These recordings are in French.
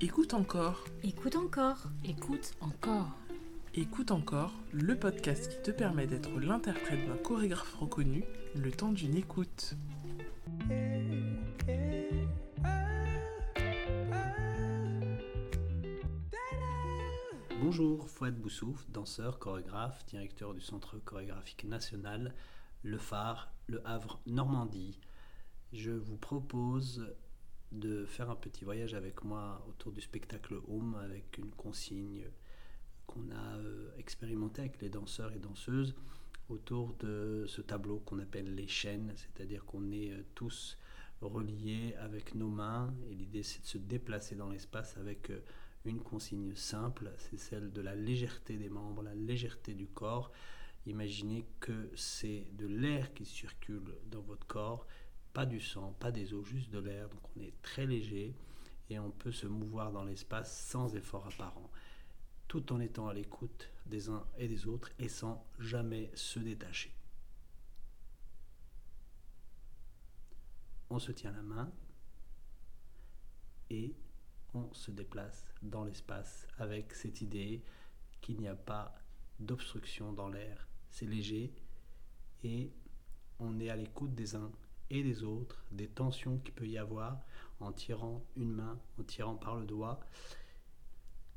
Écoute encore. Écoute encore. Écoute encore. Écoute encore, le podcast qui te permet d'être l'interprète d'un chorégraphe reconnu le temps d'une écoute. Bonjour, Fouad Boussouf, danseur, chorégraphe, directeur du Centre chorégraphique national Le Phare, Le Havre, Normandie. Je vous propose de faire un petit voyage avec moi autour du spectacle Home avec une consigne qu'on a euh, expérimenté avec les danseurs et danseuses autour de ce tableau qu'on appelle les chaînes, c'est-à-dire qu'on est euh, tous reliés avec nos mains et l'idée c'est de se déplacer dans l'espace avec euh, une consigne simple, c'est celle de la légèreté des membres, la légèreté du corps. Imaginez que c'est de l'air qui circule dans votre corps pas du sang, pas des os, juste de l'air. Donc on est très léger et on peut se mouvoir dans l'espace sans effort apparent, tout en étant à l'écoute des uns et des autres et sans jamais se détacher. On se tient la main et on se déplace dans l'espace avec cette idée qu'il n'y a pas d'obstruction dans l'air. C'est léger et on est à l'écoute des uns et des autres, des tensions qu'il peut y avoir en tirant une main, en tirant par le doigt.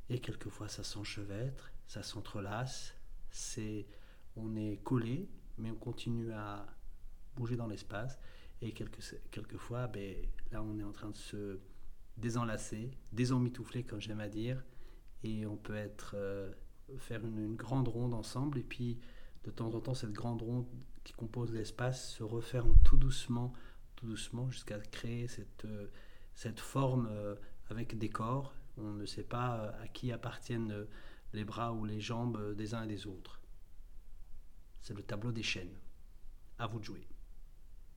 Et quelquefois ça s'enchevêtre, ça s'entrelace, c'est on est collé, mais on continue à bouger dans l'espace. Et quelques, quelquefois, ben, là on est en train de se désenlacer, désenmitoufler comme j'aime à dire, et on peut être euh, faire une, une, grande ronde ensemble, et puis de temps en temps cette grande ronde qui compose l'espace se referme tout doucement, tout doucement, jusqu'à créer cette, euh, forme euh, avec des corps. On ne sait pas euh, à qui appartiennent les bras ou les jambes des uns et des autres. C'est le tableau des chaînes. À vous de jouer.